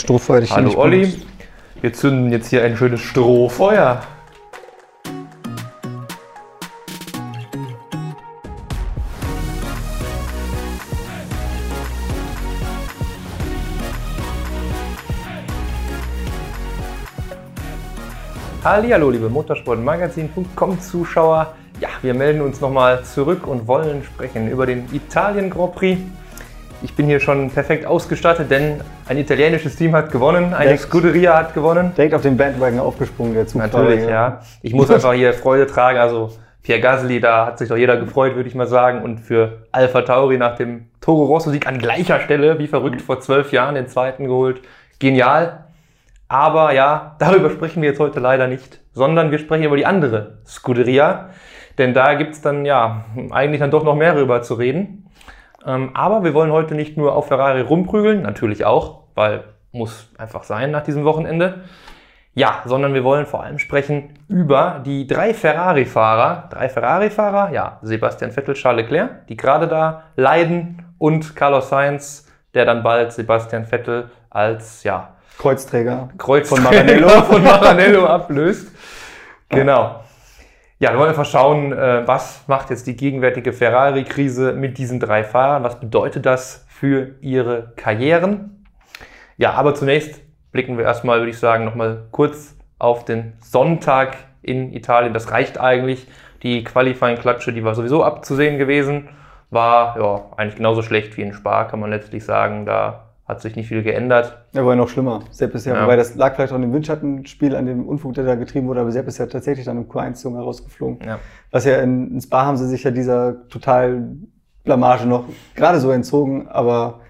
das Strohfeuer. hier Hallo nicht Olli, benutzt. wir zünden jetzt hier ein schönes Strohfeuer. Hallo, liebe Motorsportmagazin.com Zuschauer. Ja, wir melden uns nochmal zurück und wollen sprechen über den Italien Grand Prix. Ich bin hier schon perfekt ausgestattet, denn ein italienisches Team hat gewonnen, eine Direkt. Scuderia hat gewonnen. Direkt auf den Bandwagon aufgesprungen, der Zugfahrer. Natürlich, ja. Ich muss einfach hier Freude tragen. Also Pierre Gasly, da hat sich doch jeder gefreut, würde ich mal sagen. Und für Alpha Tauri nach dem Toro Rosso-Sieg an gleicher Stelle, wie verrückt, vor zwölf Jahren den zweiten geholt. Genial. Aber ja, darüber sprechen wir jetzt heute leider nicht, sondern wir sprechen über die andere Scuderia. Denn da gibt's dann ja eigentlich dann doch noch mehr darüber zu reden. Ähm, aber wir wollen heute nicht nur auf Ferrari rumprügeln, natürlich auch, weil muss einfach sein nach diesem Wochenende. Ja, sondern wir wollen vor allem sprechen über die drei Ferrari-Fahrer. Drei Ferrari-Fahrer, ja, Sebastian Vettel, Charles Leclerc, die gerade da leiden und Carlos Sainz, der dann bald Sebastian Vettel als, ja, Kreuzträger. Kreuz Von Maranello. von Maranello ablöst. Genau. Ja, wir wollen einfach schauen, äh, was macht jetzt die gegenwärtige Ferrari-Krise mit diesen drei Fahrern? Was bedeutet das für ihre Karrieren? Ja, aber zunächst blicken wir erstmal, würde ich sagen, nochmal kurz auf den Sonntag in Italien. Das reicht eigentlich. Die Qualifying-Klatsche, die war sowieso abzusehen gewesen, war ja eigentlich genauso schlecht wie in Spa, kann man letztlich sagen. Da hat sich nicht viel geändert. Er war ja noch schlimmer. Sepp ist ja, Ja. wobei das lag vielleicht auch an dem Windschattenspiel, an dem Unfug, der da getrieben wurde, aber Sepp ist ja tatsächlich dann im Q1 herausgeflogen. Ja. Was ja in, in Spa haben sie sich ja dieser total Blamage noch gerade so entzogen, aber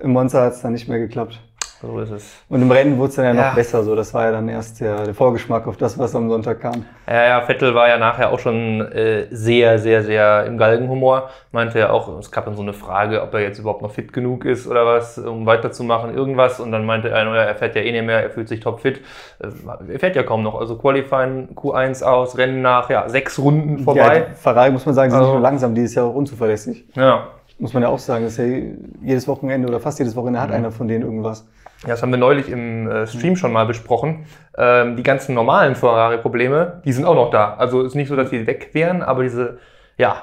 im Monza hat es dann nicht mehr geklappt. So ist es. Und im Rennen wurde es dann ja noch Ja. besser, so das war ja dann erst der, der Vorgeschmack auf das, was am Sonntag kam. Ja, ja, Vettel war ja nachher auch schon äh, sehr, sehr, sehr im Galgenhumor. Meinte ja auch, es gab dann so eine Frage, ob er jetzt überhaupt noch fit genug ist oder was, um weiterzumachen, irgendwas. Und dann meinte er, er fährt ja eh nicht mehr, er fühlt sich topfit. Äh, Er fährt ja kaum noch. Also Qualifying Q1 aus, Rennen nach, ja, sechs Runden Ja, vorbei. die Ferrari muss man sagen, sind Also- nicht nur langsam, die ist ja auch unzuverlässig. Ja. Muss man ja auch sagen, das ist ja jedes Wochenende oder fast jedes Wochenende Mhm. hat einer von denen irgendwas. Ja, das haben wir neulich im äh, Stream schon mal besprochen. Ähm, die ganzen normalen Ferrari-Probleme, die sind auch noch da. Also ist nicht so, dass die weg wären, aber diese, ja,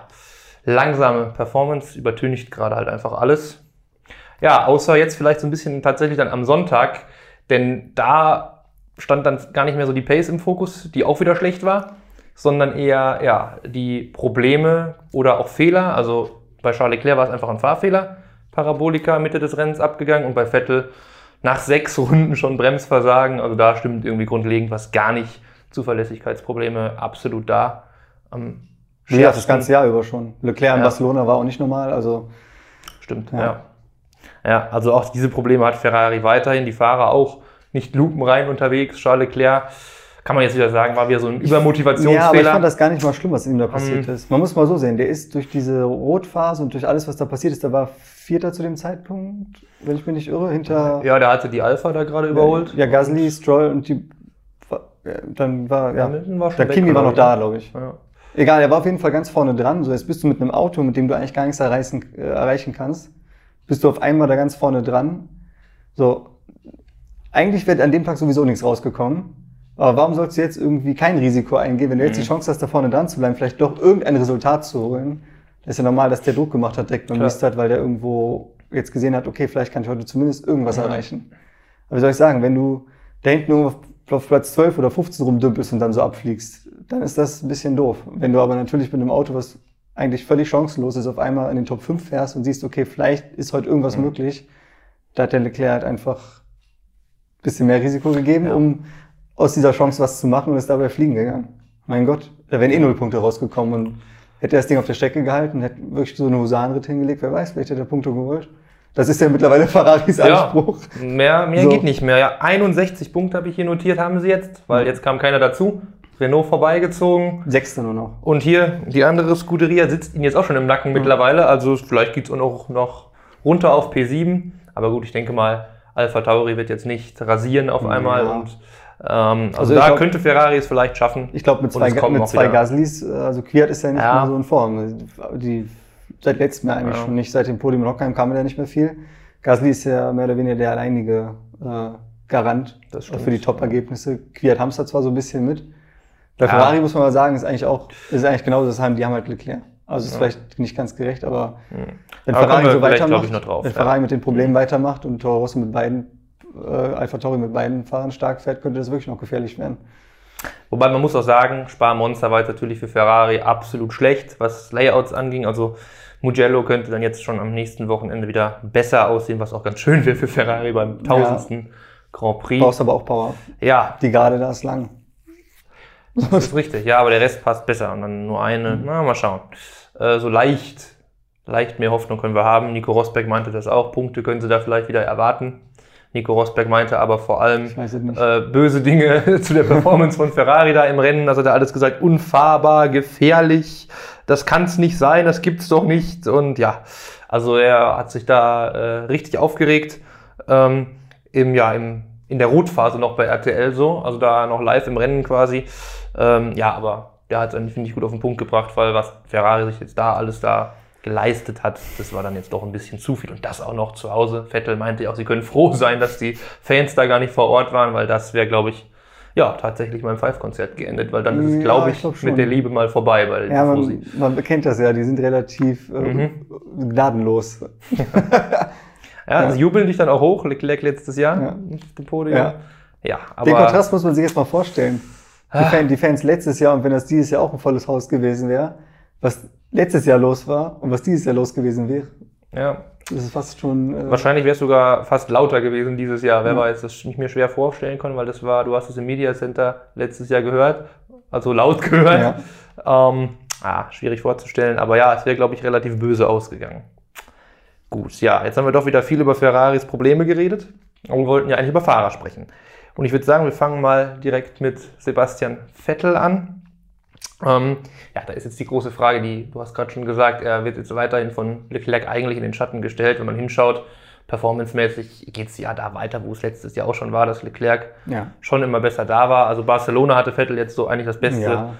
langsame Performance übertüncht gerade halt einfach alles. Ja, außer jetzt vielleicht so ein bisschen tatsächlich dann am Sonntag, denn da stand dann gar nicht mehr so die Pace im Fokus, die auch wieder schlecht war, sondern eher, ja, die Probleme oder auch Fehler. Also bei Charles Leclerc war es einfach ein Fahrfehler. Parabolika Mitte des Rennens abgegangen und bei Vettel nach sechs Runden schon Bremsversagen. Also da stimmt irgendwie grundlegend was gar nicht. Zuverlässigkeitsprobleme absolut da. Am Ja, das schärfsten- ganze Jahr über schon. Leclerc in Ja. Barcelona war auch nicht normal, also Stimmt, Ja. ja. ja. also auch diese Probleme hat Ferrari weiterhin. Die Fahrer auch nicht lupenrein unterwegs. Charles Leclerc, kann man jetzt wieder sagen, war wieder so ein Ja, aber ich Übermotivationsfehler. fand das gar nicht mal schlimm, was ihm da passiert Ähm. ist. Man muss mal so sehen, der ist durch diese Rotphase und durch alles, was da passiert ist, der war Vierter zu dem Zeitpunkt, wenn ich mich nicht irre, hinter ja, der hatte die Alpha da gerade überholt. Ja, Gasly, Stroll und die dann war ja, war der Kimi war noch da, glaube ich. Ja. Egal, er war auf jeden Fall ganz vorne dran. So, jetzt bist du mit einem Auto, mit dem du eigentlich gar nichts erreichen, äh, erreichen kannst, bist du auf einmal da ganz vorne dran. So, eigentlich wäre an dem Tag sowieso nichts rausgekommen. Aber warum sollst du jetzt irgendwie kein Risiko eingehen, wenn du jetzt die Chance hast, da vorne dran zu bleiben, vielleicht doch irgendein Resultat zu holen? Das ist ja normal, dass der Druck gemacht hat direkt beim Klar. Restart, weil der irgendwo jetzt gesehen hat, okay, vielleicht kann ich heute zumindest irgendwas erreichen. Aber wie soll ich sagen, wenn du da hinten irgendwo auf Platz 12 oder 15 rumdümpelst und dann so abfliegst, dann ist das ein bisschen doof. Wenn du aber natürlich mit einem Auto, was eigentlich völlig chancenlos ist, auf einmal in den Top 5 fährst und siehst, okay, vielleicht ist heute irgendwas möglich, da hat der Leclerc halt einfach ein bisschen mehr Risiko gegeben, Ja. um aus dieser Chance was zu machen und ist dabei fliegen gegangen. Mein Gott, da wären eh null Punkte rausgekommen und hätte er das Ding auf der Strecke gehalten, hätte wirklich so einen Husarenritt hingelegt, wer weiß, vielleicht hätte er Punkte geholt. Das ist ja mittlerweile Ferraris Ja, Anspruch. mehr, mehr So. geht nicht mehr. Ja, 61 Punkte habe ich hier notiert, haben sie jetzt, weil jetzt kam keiner dazu. Renault vorbeigezogen. Sechster nur noch. Und hier, die andere Scuderia sitzt ihnen jetzt auch schon im Nacken mittlerweile. Also vielleicht geht's auch noch, noch runter auf P7. Aber gut, ich denke mal, Alpha Tauri wird jetzt nicht rasieren auf einmal. Ja. Und, ähm, also, Also da glaub- könnte Ferrari es vielleicht schaffen. Ich glaube, mit zwei, mit zwei. Gaslys, also Kwiat ist ja nicht Ja. mehr so in Form. Die, seit letztem Jahr eigentlich Ja. schon nicht, seit dem Podium in Hockheim kam ja nicht mehr viel. Gasly ist ja mehr oder weniger der alleinige äh, Garant Das für die Top-Ergebnisse. Kwiat Hamster zwar so ein bisschen mit. Bei Ja. Ferrari muss man mal sagen, ist eigentlich auch, ist eigentlich genauso, das haben, die haben halt Leclerc. Also ist vielleicht nicht ganz gerecht, aber wenn Aber Ferrari so weitermacht, drauf, wenn ja. Ferrari mit den Problemen weitermacht und Toro Rosso mit beiden, äh, Alpha Tauri mit beiden Fahrern stark fährt, könnte das wirklich noch gefährlich werden. Wobei man muss auch sagen, Spa-Monster war jetzt natürlich für Ferrari absolut schlecht, was Layouts anging. Also Mugello könnte dann jetzt schon am nächsten Wochenende wieder besser aussehen, was auch ganz schön wäre für Ferrari beim tausendsten Grand Prix. Brauchst aber auch Power. Ja, Die Gerade da ist lang. das ist richtig. Ja, aber der Rest passt besser. Und dann nur eine. Na, mal schauen. Äh, so leicht, leicht mehr Hoffnung können wir haben. Nico Rosberg meinte das auch. Punkte können sie da vielleicht wieder erwarten. Nico Rosberg meinte aber vor allem äh, böse Dinge zu der Performance von Ferrari da im Rennen. Also hat er alles gesagt, unfahrbar, gefährlich. Das kann es nicht sein, das gibt's doch nicht. Und ja, also er hat sich da äh, richtig aufgeregt. Ähm, im, ja, im, in der Rotphase noch bei RTL so, also da noch live im Rennen quasi. Ähm, ja, aber der hat es eigentlich, finde ich, gut auf den Punkt gebracht, weil was Ferrari sich jetzt da alles da geleistet hat, das war dann jetzt doch ein bisschen zu viel. Und das auch noch zu Hause. Vettel meinte ja auch, sie können froh sein, dass die Fans da gar nicht vor Ort waren, weil das wäre, glaube ich, ja, tatsächlich beim Five-Konzert geendet, weil dann ist es, Ja, glaube ich ich, glaub schon. mit der Liebe mal vorbei bei Ja, man, man bekennt das ja, die sind relativ äh, Mhm. gnadenlos. Ja, sie jubeln dich dann auch hoch, Leclerc letztes Jahr Ja. auf dem Podium. Ja. ja aber Den Kontrast muss man sich jetzt mal vorstellen. Die, Ah. Fan, die Fans letztes Jahr und wenn das dieses Jahr auch ein volles Haus gewesen wäre, was letztes Jahr los war und was dieses Jahr los gewesen wäre, ja, das ist fast schon. Äh, Wahrscheinlich wäre es sogar fast lauter gewesen dieses Jahr. Wer Ja. weiß, das ich mir schwer vorstellen kann, weil das war, du hast es im Media Center letztes Jahr gehört, also laut gehört. Ähm, ah, schwierig vorzustellen, aber ja, es wäre, glaube ich, relativ böse ausgegangen. Gut, ja, jetzt haben wir doch wieder viel über Ferraris Probleme geredet, aber wir wollten ja eigentlich über Fahrer sprechen. Und ich würde sagen, wir fangen mal direkt mit Sebastian Vettel an. Ähm, ja, da ist jetzt die große Frage, die du hast gerade schon gesagt, er wird jetzt weiterhin von Leclerc eigentlich in den Schatten gestellt, wenn man hinschaut. Performancemäßig geht es ja da weiter, wo es letztes Jahr auch schon war, dass Leclerc ja. schon immer besser da war. Also Barcelona hatte Vettel jetzt so eigentlich das beste Ja.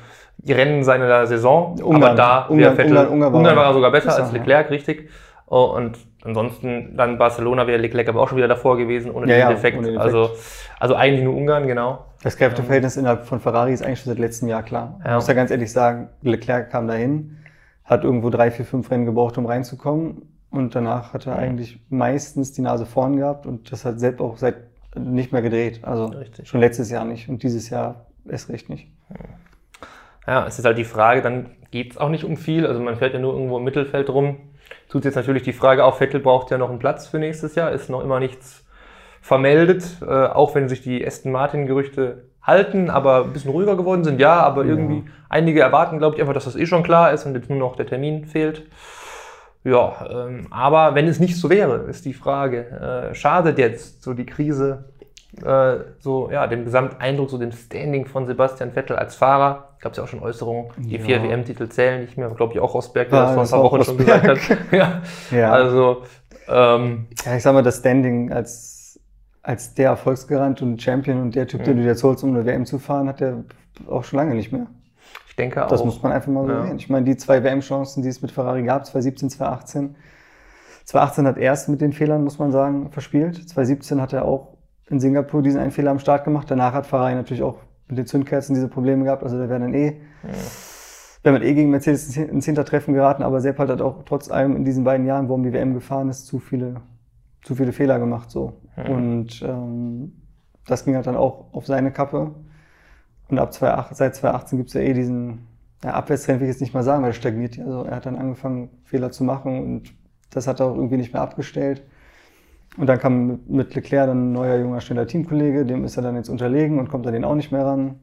Rennen seiner Saison. Ungarn. aber da Ungarn- Vettel, Ungarn- Ungarn war- war er sogar besser als Leclerc, richtig. Oh, und ansonsten dann Barcelona wäre Leclerc aber auch schon wieder davor gewesen, ohne Ja, den ja, Defekt. ohne den Also, also eigentlich nur Ungarn, genau. Das Kräfteverhältnis innerhalb von Ferrari ist eigentlich schon seit letztem Jahr klar. Ja. Ich muss ja ganz ehrlich sagen, Leclerc kam dahin, hat irgendwo drei, vier, fünf Rennen gebraucht, um reinzukommen. Und danach hat er eigentlich meistens die Nase vorn gehabt und das hat selbst auch seit nicht mehr gedreht. Also Richtig. schon letztes Jahr nicht und dieses Jahr erst recht nicht. Ja, es ist halt die Frage, dann geht es auch nicht um viel. Also man fährt ja nur irgendwo im Mittelfeld rum. Tut jetzt natürlich die Frage auf, Vettel braucht ja noch einen Platz für nächstes Jahr, ist noch immer nichts vermeldet, äh, auch wenn sich die Aston Martin-Gerüchte halten, aber ein bisschen ruhiger geworden sind, ja, aber irgendwie einige erwarten, glaube ich, einfach, dass das eh schon klar ist und jetzt nur noch der Termin fehlt. Ja, ähm, aber wenn es nicht so wäre, ist die Frage, äh, schadet jetzt so die Krise äh, so ja dem Gesamteindruck, so dem Standing von Sebastian Vettel als Fahrer? Gab es ja auch schon Äußerungen, die Ja. vier WM-Titel zählen nicht mehr, glaube ich auch Rosberg, der Ja, das vor ein paar Wochen schon gesagt hat. ja. Ja. Also ähm, Ja, ich sag mal, das Standing als, als der Erfolgsgarant und Champion und der Typ, den du jetzt holst, um eine WM zu fahren, hat er auch schon lange nicht mehr. ich denke auch. Das muss man einfach mal so Ja. sehen. Ich meine, die zwei WM-Chancen, die es mit Ferrari gab, 2017, 2018. 2018 hat er es mit den Fehlern, muss man sagen, verspielt. 2017 hat er auch in Singapur diesen einen Fehler am Start gemacht. Danach hat Ferrari natürlich auch mit den Zündkerzen diese Probleme gehabt. Also da wäre dann eh, wäre man eh gegen Mercedes ins Hintertreffen geraten. Aber Sepp hat auch trotz allem in diesen beiden Jahren, wo um die WM gefahren ist, zu viele, zu viele Fehler gemacht. So. Und ähm, das ging halt dann auch auf seine Kappe. Und ab 2008, seit 2018 gibt es ja eh diesen ja, Abwärtstrend, will ich jetzt nicht mal sagen, weil er stagniert. Also er hat dann angefangen, Fehler zu machen und das hat er auch irgendwie nicht mehr abgestellt. Und dann kam mit- mit Leclerc dann ein neuer, junger, schneller Teamkollege, dem ist er dann jetzt unterlegen und kommt an den auch nicht mehr ran.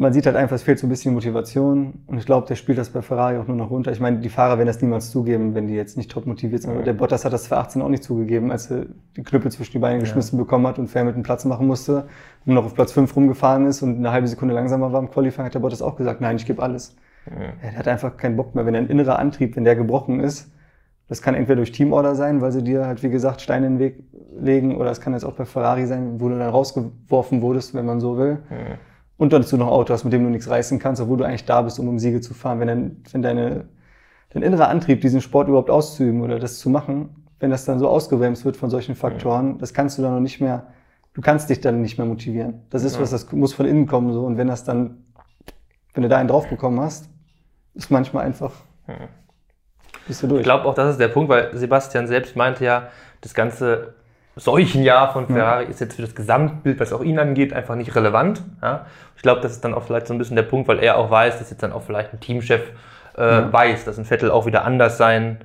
Man sieht halt einfach, es fehlt so ein bisschen Motivation und ich glaube, der spielt das bei Ferrari auch nur noch runter. Ich meine, die Fahrer werden das niemals zugeben, wenn die jetzt nicht top motiviert sind. Aber der Bottas hat das 2018 auch nicht zugegeben, als er die Knüppel zwischen die Beine geschmissen bekommen hat und fair mit dem Platz machen musste und noch auf Platz 5 rumgefahren ist und eine halbe Sekunde langsamer war im Qualifying, hat der Bottas auch gesagt, nein, ich gebe alles. Ja, der hat einfach keinen Bock mehr. Wenn ein innerer Antrieb, wenn der gebrochen ist, das kann entweder durch Teamorder sein, weil sie dir halt, wie gesagt, Steine in den Weg legen, oder es kann jetzt auch bei Ferrari sein, wo du dann rausgeworfen wurdest, wenn man so will. Und dann dazu noch ein Auto hast, mit dem du nichts reißen kannst, obwohl du eigentlich da bist, um um Siege zu fahren. Wenn, dein, wenn deine, dein innerer Antrieb, diesen Sport überhaupt auszuüben oder das zu machen, wenn das dann so ausgebremst wird von solchen Faktoren, das kannst du dann noch nicht mehr, du kannst dich dann nicht mehr motivieren. Das ist Ja. was, das muss von innen kommen so und wenn das dann, wenn du da einen drauf bekommen hast, ist manchmal einfach, bist du durch. Ich glaube auch, das ist der Punkt, weil Sebastian selbst meinte ja, das ganze Seuchenjahr von Ferrari ist jetzt für das Gesamtbild, was auch ihn angeht, einfach nicht relevant. Ja? Ich glaube, das ist dann auch vielleicht so ein bisschen der Punkt, weil er auch weiß, dass jetzt dann auch vielleicht ein Teamchef äh, weiß, dass ein Vettel auch wieder anders sein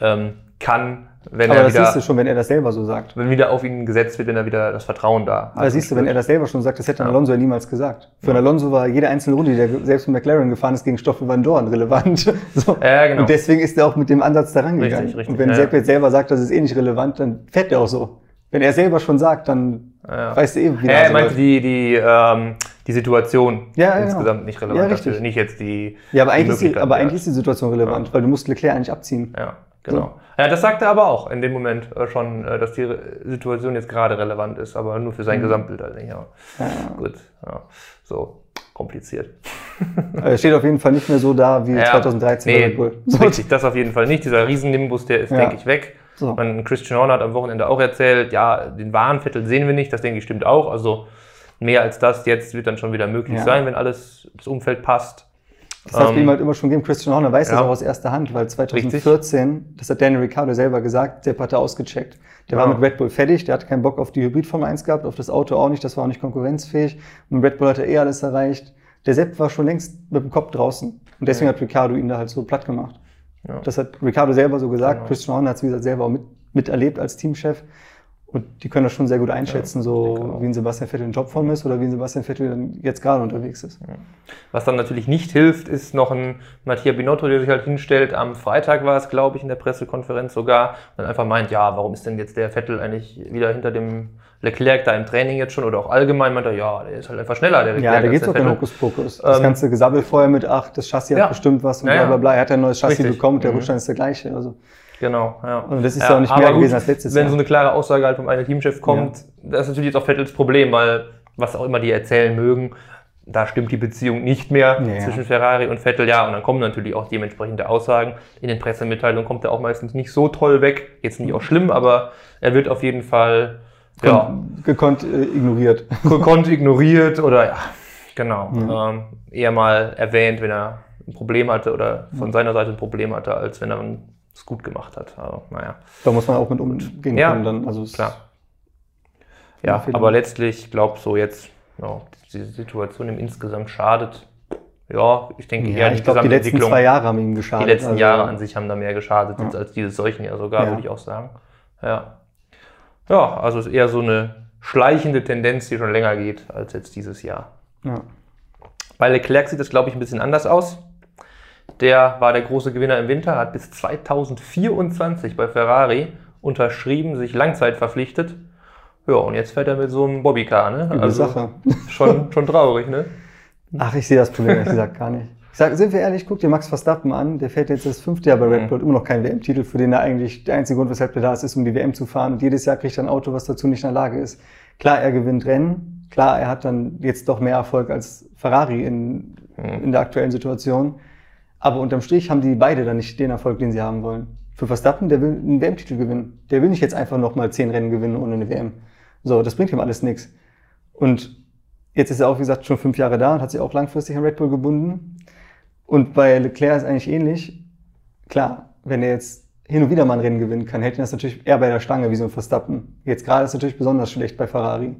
ähm, kann, wenn Aber er das wieder, siehst du schon, wenn er das selber so sagt. wenn wieder auf ihn gesetzt wird, wenn er wieder das Vertrauen da hat. Aber siehst du, wenn er das selber schon sagt, das hätte Ja. Alonso ja niemals gesagt. Für einen Alonso war jede einzelne Runde, die der selbst mit McLaren gefahren ist, gegen Stoffel Van Dorn relevant. So. Ja, genau. Und deswegen ist er auch mit dem Ansatz da rangegangen. Richtig, richtig. Und wenn Ja, Sepp ja. jetzt selber sagt, das ist eh nicht relevant, dann fährt er auch so. Wenn er selber schon sagt, dann Ja. weißt du eh, wie Ja, er meinte die, die, ähm, die Situation Ja, ja, insgesamt genau. nicht relevant. Ja, richtig. dafür, nicht jetzt die. Ja, aber die eigentlich, ist die, aber ja. eigentlich ist die Situation relevant, weil du musst Leclerc eigentlich abziehen. Ja, genau. Ja, das sagte er aber auch in dem Moment äh, schon, äh, dass die Situation jetzt gerade relevant ist, aber nur für Mhm. sein Gesamtbild halt nicht. Ja. Gut, ja. so kompliziert. Er steht auf jeden Fall nicht mehr so da wie Ja. 2013 bei nee. So. Richtig, das auf jeden Fall nicht. Dieser Riesennimbus, der ist, Ja. denke ich, weg. So. Man, Christian Horner hat am Wochenende auch erzählt, ja, den wahren Vettel sehen wir nicht, das denke ich stimmt auch. Also mehr als das jetzt wird dann schon wieder möglich Ja. sein, wenn alles, das Umfeld passt. Das hat es Ähm, ihm halt immer schon gegeben. Christian Horner weiß das ja. auch aus erster Hand, weil 2014, das hat Daniel Ricciardo selber gesagt, Sepp hatte ausgecheckt. Der war Ja. mit Red Bull fertig, der hatte keinen Bock auf die Hybrid Formel 1 gehabt, auf das Auto auch nicht, das war auch nicht konkurrenzfähig. Und Red Bull hatte eh alles erreicht. Der Sepp war schon längst mit dem Kopf draußen. Und deswegen hat Ricciardo ihn da halt so platt gemacht. Ja. Das hat Ricciardo selber so gesagt. Genau. Christian Horner hat es, wie gesagt, selber auch mit, miterlebt als Teamchef. Und die können das schon sehr gut einschätzen, so denke auch. wie ein Sebastian Vettel in Jobform ist oder wie ein Sebastian Vettel jetzt gerade unterwegs ist. Was dann natürlich nicht hilft, ist noch ein Mattia Binotto, der sich halt hinstellt. Am Freitag war es, glaube ich, in der Pressekonferenz sogar. Und dann einfach meint, ja, warum ist denn jetzt der Vettel eigentlich wieder hinter dem Leclerc da im Training jetzt schon oder auch allgemein? Meint er, ja, der ist halt einfach schneller, der Leclerc. Ja, da geht's der auch Vettel. Hokuspokus. Das Ähm, ganze Gesabbel vorher mit, ach, das Chassis Ja. hat bestimmt was und Ja, bla ja. bla bla. Er hat ja ein neues Chassis Richtig. bekommen, der Mhm. Rückstand ist der gleiche. Also, Genau, ja. Und das ist ja auch nicht mehr aber gewesen als letztes Wenn Jahr. so eine klare Aussage halt vom einen Teamchef kommt, das ist natürlich jetzt auch Vettels Problem, weil was auch immer die erzählen mögen, da stimmt die Beziehung nicht mehr Ja. zwischen Ferrari und Vettel, ja, und dann kommen natürlich auch dementsprechende Aussagen. In den Pressemitteilungen kommt er auch meistens nicht so toll weg. Jetzt nicht auch schlimm, aber er wird auf jeden Fall ja, kon- gekonnt äh, ignoriert. gekonnt ignoriert oder ja, genau. Ähm, eher mal erwähnt, wenn er ein Problem hatte oder von seiner Seite ein Problem hatte, als wenn er es gut gemacht hat. Also, naja. Da muss man auch mit umgehen Ja, können dann. Also Klar. Ja, aber letztlich, ich glaube so jetzt, ja, diese Situation im insgesamt schadet. Ja, ich denke Ja, eher ich glaube, die letzten zwei Jahre haben ihm Die geschadet. letzten also, Jahre an sich haben da mehr geschadet Ja. jetzt als dieses Seuchenjahr sogar, Ja. würde ich auch sagen. Ja. Ja, also es ist eher so eine schleichende Tendenz, die schon länger geht als jetzt dieses Jahr. Ja. Bei Leclerc sieht es, glaube ich, ein bisschen anders aus. Der war der große Gewinner im Winter, hat bis 2024 bei Ferrari unterschrieben, sich Langzeit verpflichtet. Ja, und jetzt fährt er mit so einem Bobbycar, ne? Üble Sache. Schon, schon traurig, ne? Ach, ich sehe das Problem ehrlich gesagt gar nicht. Ich sag, sind wir ehrlich, guck dir Max Verstappen an, der fährt jetzt das fünfte Jahr bei Red Mhm. Bull, immer noch keinen WM-Titel, für den er eigentlich der einzige Grund, weshalb er da ist, ist, um die WM zu fahren. Und jedes Jahr kriegt er ein Auto, was dazu nicht in der Lage ist. Klar, er gewinnt Rennen, klar, er hat dann jetzt doch mehr Erfolg als Ferrari in, Mhm. in der aktuellen Situation. Aber unterm Strich haben die beide dann nicht den Erfolg, den sie haben wollen. Für Verstappen, der will einen WM-Titel gewinnen. Der will nicht jetzt einfach nochmal zehn Rennen gewinnen ohne eine WM. So, das bringt ihm alles nichts. Und jetzt ist er auch, wie gesagt, schon fünf Jahre da und hat sich auch langfristig an Red Bull gebunden. Und bei Leclerc ist eigentlich ähnlich. Klar, wenn er jetzt hin und wieder mal ein Rennen gewinnen kann, hält ihn das natürlich eher bei der Stange wie so ein Verstappen. Jetzt gerade ist es natürlich besonders schlecht bei Ferrari.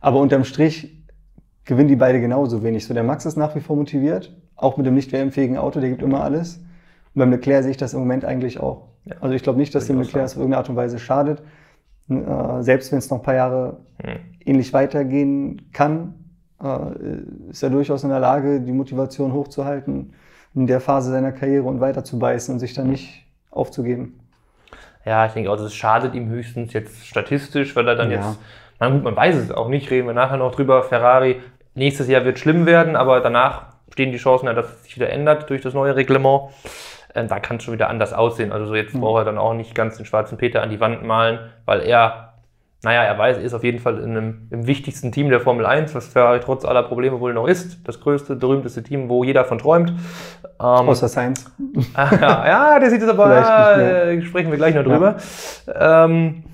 Aber unterm Strich gewinnen die beide genauso wenig. So, der Max ist nach wie vor motiviert, auch mit dem nicht WM-fähigen Auto, der gibt immer alles. Und beim Leclerc sehe ich das im Moment eigentlich auch. Ja. Also ich glaube nicht, dass dem Leclerc auf irgendeine Art und Weise schadet. Äh, selbst wenn es noch ein paar Jahre Hm. ähnlich weitergehen kann, äh, ist er durchaus in der Lage, die Motivation hochzuhalten, in der Phase seiner Karriere und weiter zu beißen und sich dann nicht aufzugeben. Ja, ich denke auch, das schadet ihm höchstens jetzt statistisch, weil er dann Ja. jetzt, na gut, man weiß es auch nicht, reden wir nachher noch drüber. Ferrari, nächstes Jahr wird schlimm werden, aber danach stehen die Chancen dass es sich wieder ändert durch das neue Reglement. Ähm, da kann es schon wieder anders aussehen. Also so jetzt braucht er dann auch nicht ganz den schwarzen Peter an die Wand malen, weil er naja, er weiß, er ist auf jeden Fall in einem, im wichtigsten Team der Formel 1, was Ferrari trotz aller Probleme wohl noch ist. Das größte, berühmteste Team, wo jeder von träumt. Ähm, Außer Sainz. ja, ja, der sieht es aber, äh, sprechen wir gleich noch drüber. Ja, ähm,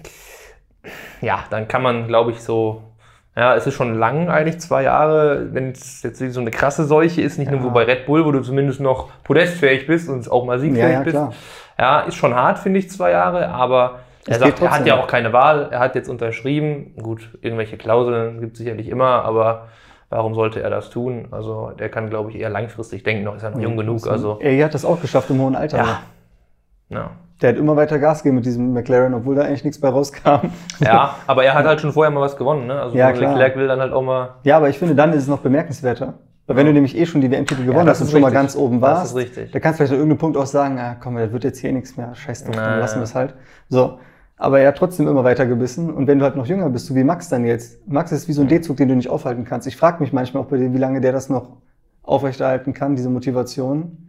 ja dann kann man, glaube ich, so ja, es ist schon lang, eigentlich zwei Jahre, wenn es jetzt so eine krasse Seuche ist, nicht Ja. nur wo bei Red Bull, wo du zumindest noch podestfähig bist und auch mal siegfähig Ja, ja, bist. klar. Ja, ist schon hart, finde ich, zwei Jahre, aber er sagt, er hat ja auch keine Wahl, er hat jetzt unterschrieben. Gut, irgendwelche Klauseln gibt es sicherlich immer, aber warum sollte er das tun? Also der kann, glaube ich, eher langfristig denken, noch ist er noch jung genug. Also Er hat das auch geschafft im hohen Alter. ja. Ja. Der hat immer weiter Gas gegeben mit diesem McLaren, obwohl da eigentlich nichts bei rauskam. ja, aber er hat halt schon vorher mal was gewonnen. Ne? Also Ja, klar. Leclerc will dann halt auch mal. Ja, aber ich finde, dann ist es noch bemerkenswerter. Weil wenn du nämlich eh schon die WM-Titel gewonnen das hast und schon mal richtig. ganz oben Das warst, ist richtig. da kannst du vielleicht an irgendeinem Punkt auch sagen, ah, komm, das wird jetzt hier nichts mehr, scheiß drauf, dann lassen ja. wir es halt. So. Aber er hat trotzdem immer weiter gebissen. Und wenn du halt noch jünger bist, so wie Max dann jetzt. Max ist wie so ein D-Zug, den du nicht aufhalten kannst. Ich frage mich manchmal auch bei dem, wie lange der das noch aufrechterhalten kann, diese Motivation.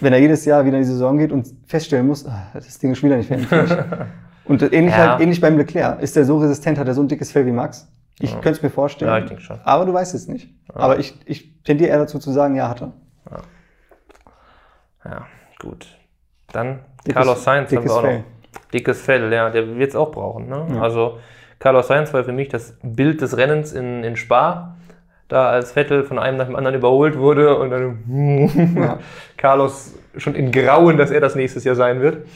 Wenn er jedes Jahr wieder in die Saison geht und feststellen muss, ah, das Ding ist wieder nicht fertig. und ähnlich, Ja. halt, ähnlich beim Leclerc. Ist der so resistent, hat er so ein dickes Fell wie Max? Ich könnte es mir vorstellen. Ja, ich denke schon. Aber du weißt es nicht. Aber ich, ich tendiere eher dazu zu sagen, ja, hat er. Ja, gut. Dann Dickes- Carlos Sainz haben dickes wir auch Fell. noch. Dickes Fell, ja, der wird es auch brauchen. Ne? Ja. Also Carlos Sainz war für mich das Bild des Rennens in, in Spa. Da als Vettel von einem nach dem anderen überholt wurde und dann Ja. Carlos schon in Grauen, dass er das nächstes Jahr sein wird.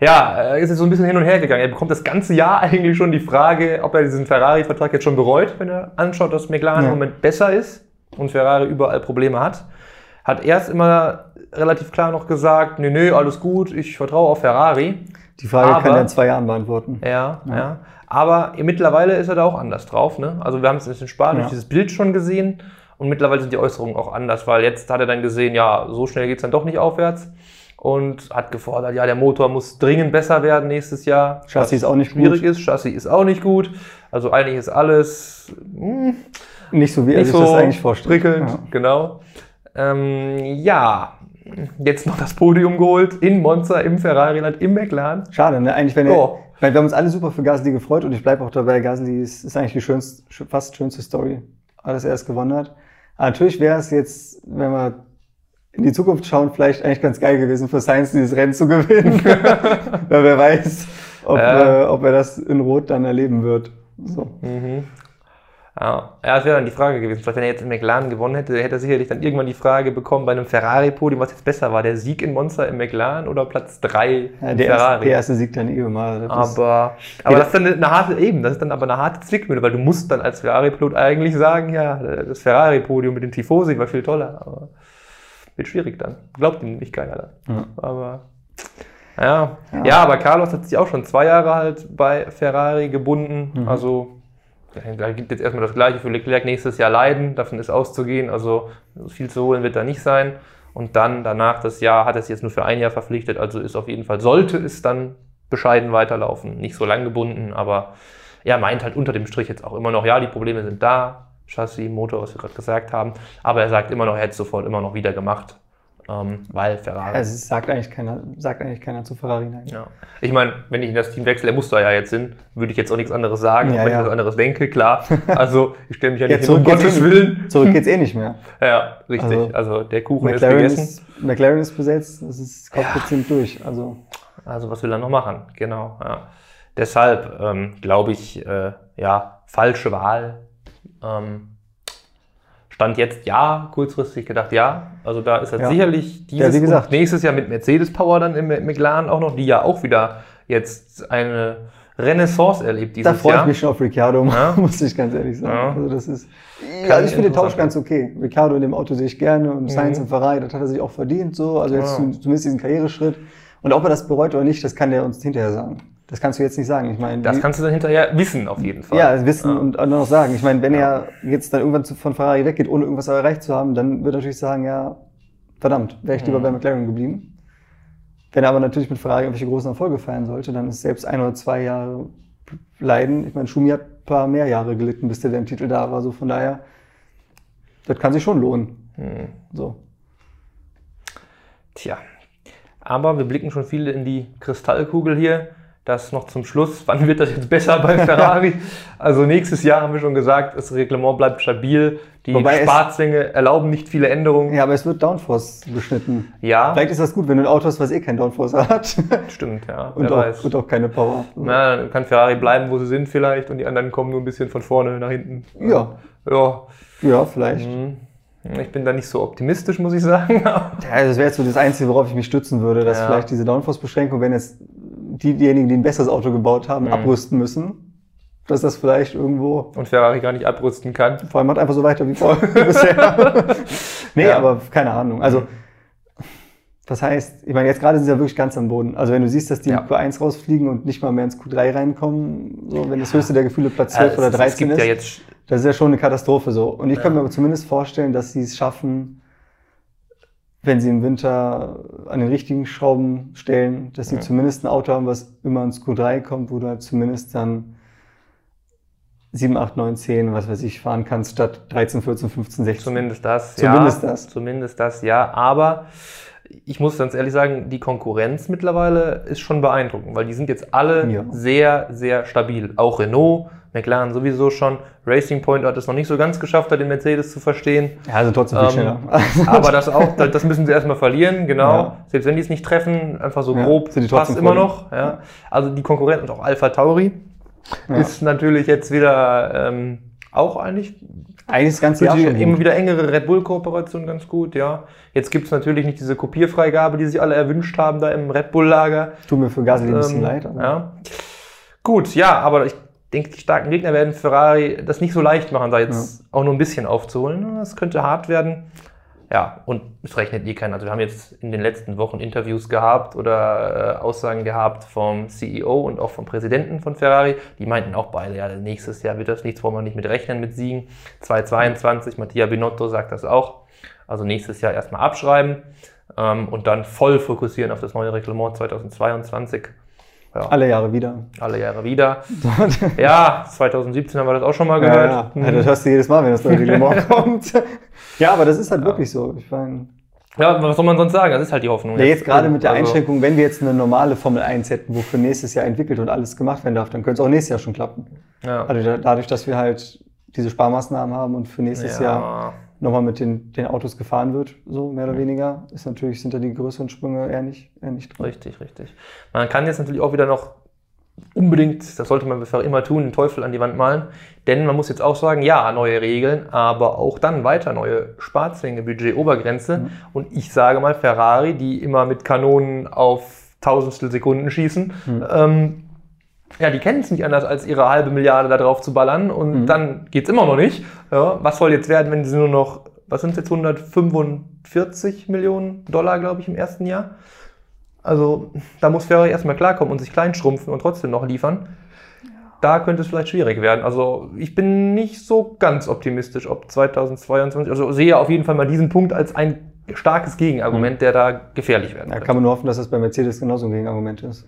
Ja, er ist jetzt so ein bisschen hin und her gegangen. Er bekommt das ganze Jahr eigentlich schon die Frage, ob er diesen Ferrari-Vertrag jetzt schon bereut, wenn er anschaut, dass McLaren Ja. im Moment besser ist und Ferrari überall Probleme hat. Hat erst immer relativ klar noch gesagt, nee, nee, alles gut, ich vertraue auf Ferrari. Die Frage Aber- kann er in zwei Jahren beantworten. Ja, ja. Ja. Aber mittlerweile ist er da auch anders drauf. Ne? Also wir haben es in Spa durch Ja. dieses Bild schon gesehen und mittlerweile sind die Äußerungen auch anders, weil jetzt hat er dann gesehen, ja, so schnell geht es dann doch nicht aufwärts und hat gefordert, ja, der Motor muss dringend besser werden nächstes Jahr. Chassis ist auch nicht schwierig gut. ist, Chassis ist auch nicht gut. Also eigentlich ist alles hm, Nicht so, wie er sich so das eigentlich vorstellt. prickelnd, Ja. genau. Ähm, ja, jetzt noch das Podium geholt in Monza, im Ferrari-Land, im McLaren. Schade, ne? Eigentlich, wenn er, Oh. weil wir haben uns alle super für Gasly gefreut und ich bleibe auch dabei, Gasly ist, ist eigentlich die schönste, sch- fast schönste Story, dass er es gewonnen hat. Aber natürlich wäre es jetzt, wenn wir in die Zukunft schauen, vielleicht eigentlich ganz geil gewesen für Sainz, dieses Rennen zu gewinnen. weil wer weiß, ob, Ja. äh, ob er das in Rot dann erleben wird. So. Mhm. Ja, das wäre dann die Frage gewesen. Vielleicht, wenn er jetzt in McLaren gewonnen hätte, hätte er sicherlich dann irgendwann die Frage bekommen bei einem Ferrari-Podium, was jetzt besser war, der Sieg in Monza im McLaren oder Platz 3 Ja, der, erste, Ferrari. der erste Sieg dann eh mal. Das ist- aber aber Ja. das ist dann eine harte, eben, das ist dann aber eine harte Zwickmühle, weil du musst dann als Ferrari-Pilot eigentlich sagen, ja, das Ferrari-Podium mit den Tifosi war viel toller, aber wird schwierig dann. Glaubt ihm nicht keiner dann. Ja. Aber ja. ja, Ja. aber Carlos hat sich auch schon zwei Jahre halt bei Ferrari gebunden. Mhm. Also da gibt jetzt erstmal das Gleiche für Leclerc nächstes Jahr leiden, davon ist auszugehen. Also viel zu holen wird da nicht sein. Und dann danach das Jahr hat sich jetzt nur für ein Jahr verpflichtet, also ist auf jeden Fall, sollte es dann bescheiden weiterlaufen. Nicht so lang gebunden, aber er meint halt unter dem Strich jetzt auch immer noch, ja, die Probleme sind da, Chassis, Motor, was wir gerade gesagt haben, aber er sagt immer noch, er hätte es sofort immer noch wieder gemacht, ähm, weil Ferrari. Also es sagt eigentlich keiner, sagt eigentlich keiner zu Ferrari nein. Ja. Ich meine, wenn ich in das Team wechsle, er muss da ja jetzt hin, würde ich jetzt auch nichts anderes sagen, Ja, wenn ja. ich was anderes denke, klar. Also ich stelle mich ja nicht hin, um Gottes eh nicht. Willen. Zurück geht's eh nicht mehr. Ja, richtig. Also, Also, der Kuchen ist McLaren gegessen. ist, McLaren ist besetzt, das ist Cockpit Ja. sind durch. Also Also was will er noch machen? Genau. Ja. Deshalb ähm, glaube ich, äh, ja, falsche Wahl. Ähm, Stand jetzt ja, kurzfristig gedacht ja. Also da ist er Ja. sicherlich Ja, dieses wie gesagt. nächstes Jahr mit Mercedes Power dann im McLaren auch noch, die ja auch wieder jetzt eine Renaissance erlebt dieses da freue Jahr. ich mich schon auf Ricardo, Ja. muss ich ganz ehrlich sagen. Ja. Also das ist, also ich finde den Tausch ganz okay. Ricardo in dem Auto sehe ich gerne und Sainz Mhm. im Ferrari, das hat er sich auch verdient, so. Also jetzt Ja. zum- zumindest diesen Karriereschritt. Und ob er das bereut oder nicht, das kann der uns hinterher sagen. Das kannst du jetzt nicht sagen. Ich meine, Das kannst du dann hinterher wissen, auf jeden Fall. ja, wissen Ja. und auch noch sagen. Ich meine, wenn er jetzt dann irgendwann von Ferrari weggeht, ohne irgendwas erreicht zu haben, dann wird er natürlich sagen, ja, verdammt, wäre ich lieber Mhm. bei McLaren geblieben. Wenn er aber natürlich mit Ferrari irgendwelche großen Erfolge feiern sollte, dann ist selbst ein oder zwei Jahre Leiden. Ich meine, Schumi hat ein paar mehr Jahre gelitten, bis der WM-Titel da war. So von daher, das kann sich schon lohnen. Hm. So. Tja, aber wir blicken schon viel in die Kristallkugel hier. Das noch zum Schluss. Wann wird das jetzt besser bei Ferrari? also nächstes Jahr haben wir schon gesagt, das Reglement bleibt stabil. Die Wobei es- Sparzwänge erlauben nicht viele Änderungen. Ja, aber es wird Downforce beschnitten. Ja, Vielleicht ist das gut, wenn du ein Auto hast, was eh kein Downforce hat. stimmt, ja. und, wer auch, weiß. und auch keine Power. Na, dann kann Ferrari bleiben, wo sie sind vielleicht und die anderen kommen nur ein bisschen von vorne nach hinten. Ja, Ja, ja, vielleicht. hm. ich bin da nicht so optimistisch, muss ich sagen. Ja, das wäre jetzt so das Einzige, worauf ich mich stützen würde, dass Ja. vielleicht diese Downforce-Beschränkung, wenn die, diejenigen, die ein besseres Auto gebaut haben, Mhm. abrüsten müssen, dass das vielleicht irgendwo, und Ferrari gar nicht abrüsten kann. vor allem macht einfach so weiter wie vorher bisher. nee, Ja. aber keine Ahnung. Also, das heißt, ich meine, jetzt gerade sind sie ja wirklich ganz am Boden. Also, wenn du siehst, dass die Ja. in Q1 rausfliegen und nicht mal mehr ins Q3 reinkommen, so, wenn das höchste der Gefühle Platz 12 Ja, oder es- 13 es gibt ist, ja das ist ja schon eine Katastrophe so. Und ich kann mir aber zumindest vorstellen, dass sie es schaffen, wenn sie im Winter an den richtigen Schrauben stellen, dass sie Ja. zumindest ein Auto haben, was immer ins Q3 kommt, wo du halt zumindest dann 7, 8, 9, 10, was weiß ich, fahren kannst, statt 13, 14, 15, 16. Zumindest das, Zumindest ja. das. Zumindest das, ja. Aber ich muss ganz ehrlich sagen, die Konkurrenz mittlerweile ist schon beeindruckend, weil die sind jetzt alle Ja. sehr, sehr stabil. Auch Renault, McLaren sowieso schon. Racing Point hat es noch nicht so ganz geschafft, da den Mercedes zu verstehen. Ja, also trotzdem viel Ähm, schneller. Aber das auch, das müssen sie erstmal verlieren, genau. Ja. Selbst wenn die es nicht treffen, einfach so Ja, grob, sind die passt immer noch. Ja. Also die Konkurrenz und auch Alpha Tauri ist natürlich jetzt wieder ähm, auch eigentlich Eigentlich das ganze Jahr schon immer wieder engere Red Bull-Kooperation ganz gut, ja. Jetzt gibt es natürlich nicht diese Kopierfreigabe, die sich alle erwünscht haben da im Red Bull-Lager. Tut mir für Gasly ein bisschen Ähm, leid. Aber Ja. Gut, ja, aber ich denke, die starken Gegner werden Ferrari das nicht so leicht machen, da jetzt auch nur ein bisschen aufzuholen. Das könnte hart werden. Ja, und es rechnet eh keiner. Also wir haben jetzt in den letzten Wochen Interviews gehabt oder äh, Aussagen gehabt vom CEO und auch vom Präsidenten von Ferrari. Die meinten auch beide, ja, nächstes Jahr wird das nichts, wollen wir nicht mit rechnen mit Siegen. 2022, Mattia Binotto sagt das auch. Also nächstes Jahr erstmal abschreiben ähm, und dann voll fokussieren auf das neue Reglement 2022. Ja, alle Jahre wieder. alle Jahre wieder. Ja, 2017 haben wir das auch schon mal Ja, gehört. ja. Hm. ja, das hörst du jedes Mal, wenn das neue Reglement kommt. Ja, aber das ist halt wirklich so. Ich meine, Ja, was soll man sonst sagen? Das ist halt die Hoffnung. Ja, jetzt gerade mit der Also, Einschränkung, wenn wir jetzt eine normale Formel 1 hätten, wo für nächstes Jahr entwickelt und alles gemacht werden darf, dann könnte es auch nächstes Jahr schon klappen. Ja. Also da- dadurch, dass wir halt diese Sparmaßnahmen haben und für nächstes Jahr nochmal mit den, den Autos gefahren wird, so mehr oder weniger, ist natürlich, sind da die größeren Sprünge eher nicht, eher nicht drin. Richtig, richtig. Man kann jetzt natürlich auch wieder noch unbedingt, das sollte man immer tun, den Teufel an die Wand malen. Denn man muss jetzt auch sagen, ja, neue Regeln, aber auch dann weiter neue Sparzwänge, Budget-Obergrenze. Mhm. Und ich sage mal, Ferrari, die immer mit Kanonen auf Tausendstel Sekunden schießen, Mhm. ähm, ja, die kennen es nicht anders, als ihre halbe Milliarde da drauf zu ballern. Und Mhm. dann geht's immer noch nicht. Ja, was soll jetzt werden, wenn sie nur noch, was sind jetzt 145 Millionen Dollar, glaube ich, im ersten Jahr? Also da muss Ferrari erstmal klarkommen und sich klein schrumpfen und trotzdem noch liefern. Da könnte es vielleicht schwierig werden. Also ich bin nicht so ganz optimistisch, ob 2022, also sehe auf jeden Fall mal diesen Punkt als ein starkes Gegenargument, der da gefährlich werden Da könnte. kann man nur hoffen, dass das bei Mercedes genauso ein Gegenargument ist.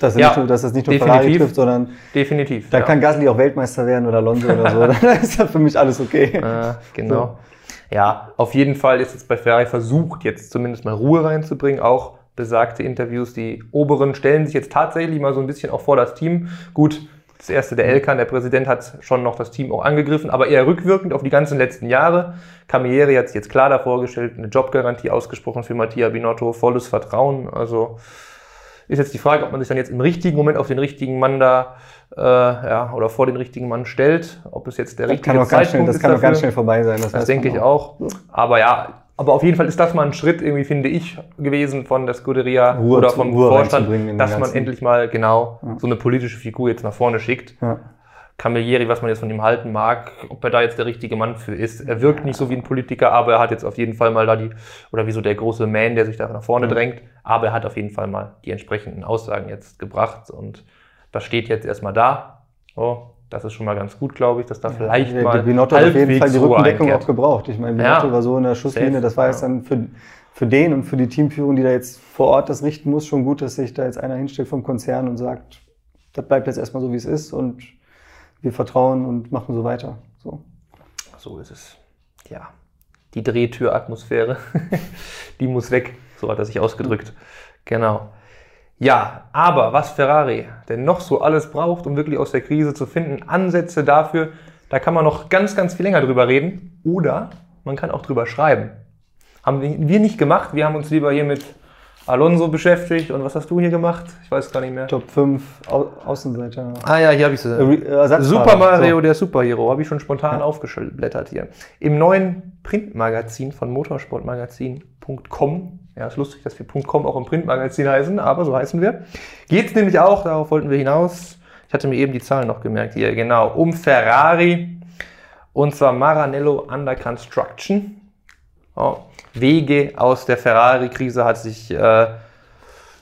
Dass, Ja, nicht nur, dass das nicht nur. Ferrari trifft, sondern Definitiv. da ja. kann Gasly auch Weltmeister werden oder Alonso oder so. Dann ist ja für mich alles okay. Äh, genau. Ja, auf jeden Fall ist jetzt bei Ferrari versucht, jetzt zumindest mal Ruhe reinzubringen. Auch besagte Interviews, die oberen stellen sich jetzt tatsächlich mal so ein bisschen auch vor das Team. Gut, das erste der Elkan, der Präsident hat schon noch das Team auch angegriffen, aber eher rückwirkend auf die ganzen letzten Jahre. Camilleri hat sich jetzt klar davor gestellt, eine Jobgarantie ausgesprochen für Mattia Binotto, volles Vertrauen. Also ist jetzt die Frage, ob man sich dann jetzt im richtigen Moment auf den richtigen Mann da äh, ja, oder vor den richtigen Mann stellt, ob es jetzt der Das richtige ganz schnell, Zeitpunkt das ist kann auch ganz schnell vorbei sein. Das weiß denke ich auch. Aber ja, aber auf jeden Fall ist das mal ein Schritt, irgendwie finde ich, gewesen von der Scuderia Ruhe oder vom Ruhe Vorstand, dass man endlich mal genau Ja. so eine politische Figur jetzt nach vorne schickt. Ja. Camilleri, was man jetzt von ihm halten mag, ob er da jetzt der richtige Mann für ist. Er wirkt nicht so wie ein Politiker, aber er hat jetzt auf jeden Fall mal da die, oder wie so der große Man, der sich da nach vorne Ja. drängt, aber er hat auf jeden Fall mal die entsprechenden Aussagen jetzt gebracht und das steht jetzt erstmal da. Oh, das ist schon mal ganz gut, glaube ich, dass da vielleicht Ja, mal Binotto hat auf jeden Fall die Rückendeckung einkehrt. auch gebraucht. Ich meine, Ja. Binotto war so in der Schusslinie, das war jetzt ja. dann für, für den und für die Teamführung, die da jetzt vor Ort das richten muss, schon gut, dass sich da jetzt einer hinstellt vom Konzern und sagt, das bleibt jetzt erstmal so, wie es ist und wir vertrauen und machen so weiter. So. So ist es. Ja. Die Drehtüratmosphäre, die muss weg. So hat er sich ausgedrückt. Genau. Ja, aber was Ferrari denn noch so alles braucht, um wirklich aus der Krise zu finden, Ansätze dafür, da kann man noch ganz, ganz viel länger drüber reden oder man kann auch drüber schreiben. Haben wir nicht gemacht, wir haben uns lieber hier mit Alonso beschäftigt und was hast du hier gemacht? Ich weiß gar nicht mehr. Top 5 Au Außenseiter. Ah ja, hier habe ich sie. Äh, Super Mario, so. der Superhero, habe ich schon spontan ja. aufgeblättert hier. Im neuen Printmagazin von motorsportmagazin.com ja, ist lustig, dass wir .com auch im Printmagazin heißen, aber so heißen wir. Geht es nämlich auch, darauf wollten wir hinaus. Ich hatte mir eben die Zahlen noch gemerkt hier, genau, um Ferrari und zwar Maranello Under Construction. Oh, Wege aus der Ferrari-Krise hat sich äh,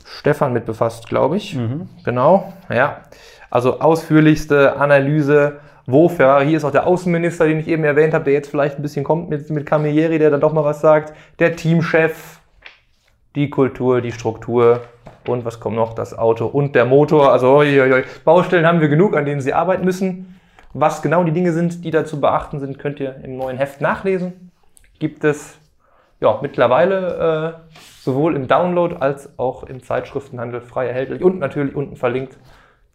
Stefan mit befasst, glaube ich. Mhm. Genau, ja. Also ausführlichste Analyse, wo Ferrari, hier ist auch der Außenminister, den ich eben erwähnt habe, der jetzt vielleicht ein bisschen kommt mit, mit Camilleri, der dann doch mal was sagt, der Teamchef, die Kultur, die Struktur und was kommt noch? Das Auto und der Motor. Also oi, oi, oi. Baustellen haben wir genug, an denen Sie arbeiten müssen. Was genau die Dinge sind, die da zu beachten sind, könnt ihr im neuen Heft nachlesen. Gibt es ja, mittlerweile äh, sowohl im Download als auch im Zeitschriftenhandel frei erhältlich und natürlich unten verlinkt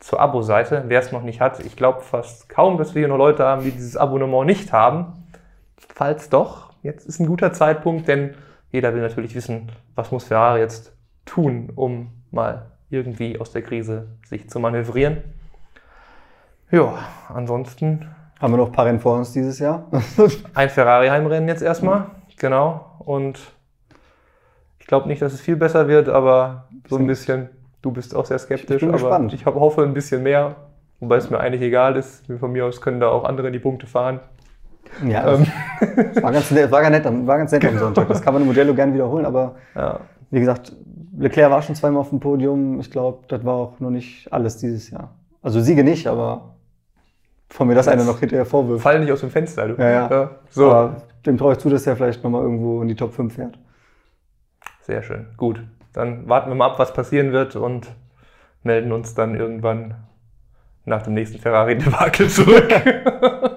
zur Abo-Seite. Wer es noch nicht hat, ich glaube fast kaum, dass wir hier noch Leute haben, die dieses Abonnement nicht haben. Falls doch, jetzt ist ein guter Zeitpunkt, denn jeder will natürlich wissen, was muss Ferrari jetzt tun, um mal irgendwie aus der Krise sich zu manövrieren. Ja, ansonsten. Haben wir noch ein paar Rennen vor uns dieses Jahr? ein Ferrari-Heimrennen jetzt erstmal, genau. Und ich glaube nicht, dass es viel besser wird, aber so ein bisschen. Du bist auch sehr skeptisch, ich bin aber gespannt. ich hoffe ein bisschen mehr, wobei es mir eigentlich egal ist. Von mir aus können da auch andere die Punkte fahren. Ja, ähm. war, ganz nett, war, ganz nett, war ganz nett am Sonntag. Das kann man im Modello gerne wiederholen, aber ja. wie gesagt, Leclerc war schon zweimal auf dem Podium. Ich glaube, das war auch noch nicht alles dieses Jahr. Also Siege nicht, aber von mir das, das eine noch hinterher vorwirft. Fall nicht aus dem Fenster, du. Ja, ja. ja so. Aber dem traue ich zu, dass er vielleicht nochmal irgendwo in die Top 5 fährt. Sehr schön. Gut. Dann warten wir mal ab, was passieren wird und melden uns dann irgendwann nach dem nächsten Ferrari-Debakel zurück.